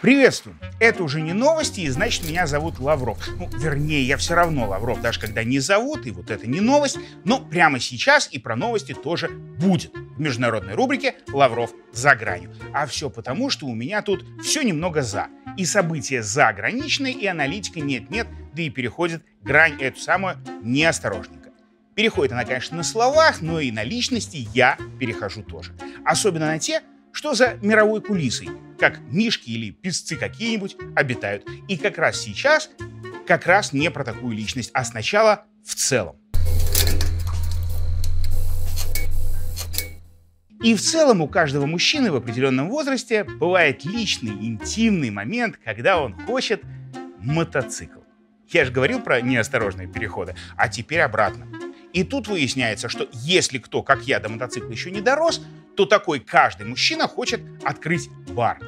Приветствую! Это уже не новости, и значит, меня зовут Лавров. Ну, вернее, я все равно Лавров, даже когда не зовут, и вот это не новость. Но прямо сейчас и про новости тоже будет. В международной рубрике «Лавров за гранью». А все потому, что у меня тут все немного «за». И события заграничные, и аналитика нет-нет, да и переходит грань эту самую неосторожненько. Переходит она, конечно, на словах, но и на личности я перехожу тоже. Особенно на те, что за мировой кулисой, как мишки или песцы какие-нибудь обитают. И как раз сейчас как раз не про такую личность, а сначала в целом. И в целом у каждого мужчины в определенном возрасте бывает личный, интимный момент, когда он хочет мотоцикл. Я же говорил про неосторожные переходы, а теперь обратно. И тут выясняется, что если кто, как я, до мотоцикла еще не дорос, то такой каждый мужчина хочет открыть бар.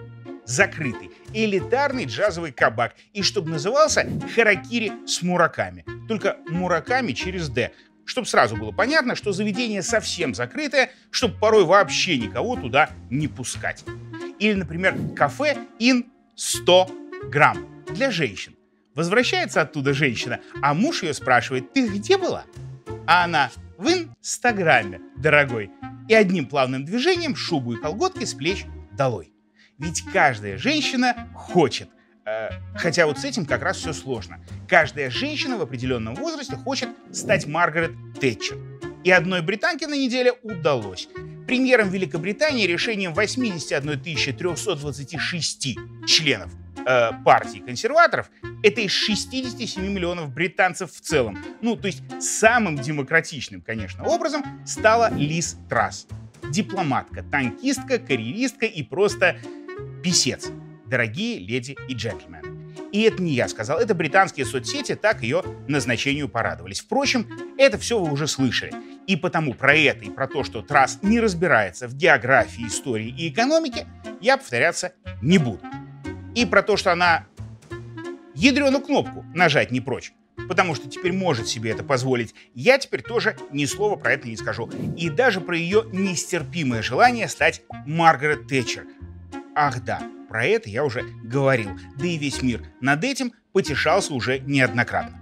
Закрытый, элитарный джазовый кабак. И чтобы назывался Харакири с мураками. Только мураками через «Д». Чтобы сразу было понятно, что заведение совсем закрытое, чтобы порой вообще никого туда не пускать. Или, например, кафе ин 100 грамм для женщин. Возвращается оттуда женщина, а муж ее спрашивает, ты где была? А она, в Инстаграме, дорогой и одним плавным движением шубу и колготки с плеч долой. Ведь каждая женщина хочет. Э, хотя вот с этим как раз все сложно. Каждая женщина в определенном возрасте хочет стать Маргарет Тэтчер. И одной британке на неделе удалось. Премьером Великобритании решением 81 326 членов э, партии консерваторов, это из 67 миллионов британцев в целом. Ну, то есть самым демократичным, конечно, образом стала Лиз Трасс. Дипломатка, танкистка, карьеристка и просто писец. Дорогие леди и джентльмены. И это не я сказал, это британские соцсети так ее назначению порадовались. Впрочем, это все вы уже слышали. И потому про это и про то, что Трасс не разбирается в географии, истории и экономике, я повторяться не буду и про то, что она ядреную кнопку нажать не прочь, потому что теперь может себе это позволить, я теперь тоже ни слова про это не скажу. И даже про ее нестерпимое желание стать Маргарет Тэтчер. Ах да, про это я уже говорил, да и весь мир над этим потешался уже неоднократно.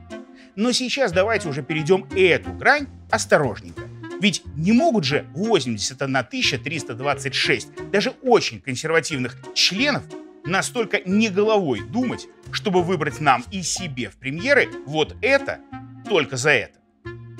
Но сейчас давайте уже перейдем эту грань осторожненько. Ведь не могут же 81 326 даже очень консервативных членов настолько не головой думать, чтобы выбрать нам и себе в премьеры вот это только за это.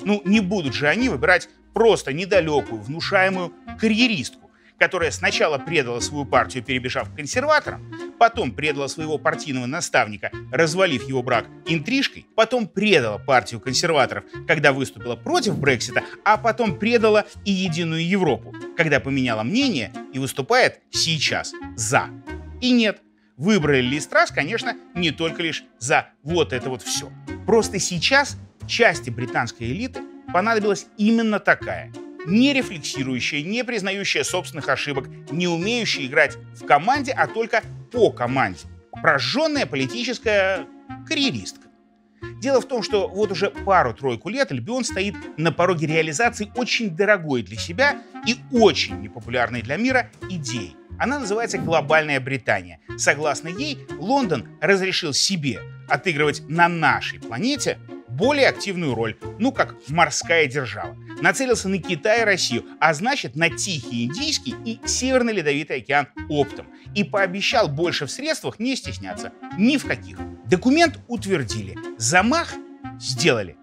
Ну, не будут же они выбирать просто недалекую, внушаемую карьеристку, которая сначала предала свою партию, перебежав к консерваторам, потом предала своего партийного наставника, развалив его брак интрижкой, потом предала партию консерваторов, когда выступила против Брексита, а потом предала и Единую Европу, когда поменяла мнение и выступает сейчас за. И нет, выбрали Ли Страс, конечно, не только лишь за вот это вот все. Просто сейчас части британской элиты понадобилась именно такая, не рефлексирующая, не признающая собственных ошибок, не умеющая играть в команде, а только по команде. Прожженная политическая карьеристка. Дело в том, что вот уже пару-тройку лет Альбион стоит на пороге реализации очень дорогой для себя и очень непопулярной для мира идеи она называется «Глобальная Британия». Согласно ей, Лондон разрешил себе отыгрывать на нашей планете более активную роль, ну как морская держава. Нацелился на Китай и Россию, а значит на Тихий Индийский и Северный Ледовитый океан оптом. И пообещал больше в средствах не стесняться. Ни в каких. Документ утвердили. Замах сделали.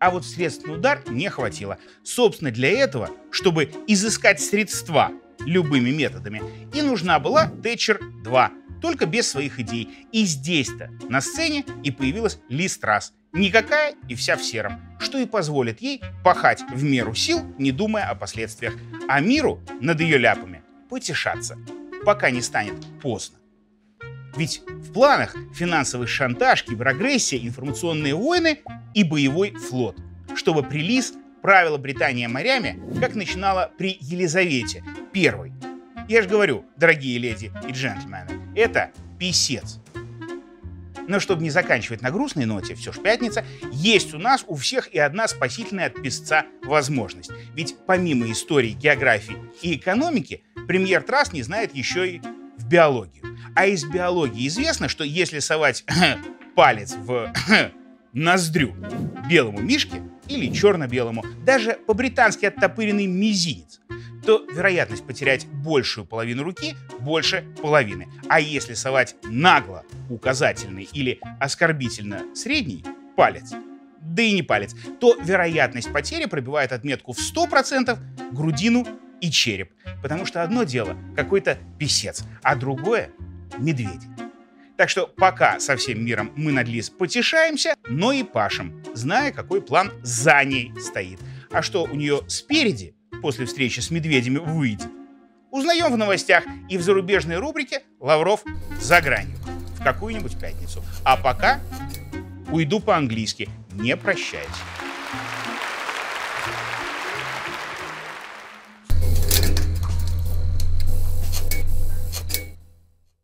А вот средств удар не хватило. Собственно, для этого, чтобы изыскать средства любыми методами. И нужна была Тэтчер 2, только без своих идей. И здесь-то на сцене и появилась Ли Страс. Никакая и вся в сером, что и позволит ей пахать в меру сил, не думая о последствиях, а миру над ее ляпами потешаться, пока не станет поздно. Ведь в планах финансовый шантаж, киберагрессия, информационные войны и боевой флот, чтобы прилиз правила Британия морями, как начинала при Елизавете I. Я же говорю, дорогие леди и джентльмены, это писец. Но чтобы не заканчивать на грустной ноте, все ж пятница, есть у нас у всех и одна спасительная от песца возможность. Ведь помимо истории, географии и экономики, премьер Трасс не знает еще и в биологию. А из биологии известно, что если совать палец в ноздрю белому мишке или черно-белому, даже по-британски оттопыренный мизинец, то вероятность потерять большую половину руки больше половины. А если совать нагло указательный или оскорбительно средний палец, да и не палец, то вероятность потери пробивает отметку в 100% грудину и череп. Потому что одно дело какой-то писец, а другое — медведь. Так что пока со всем миром мы над Лиз потешаемся, но и пашем, зная, какой план за ней стоит. А что у нее спереди, после встречи с медведями, выйдет, узнаем в новостях и в зарубежной рубрике «Лавров за гранью» в какую-нибудь пятницу. А пока уйду по-английски. Не прощаюсь.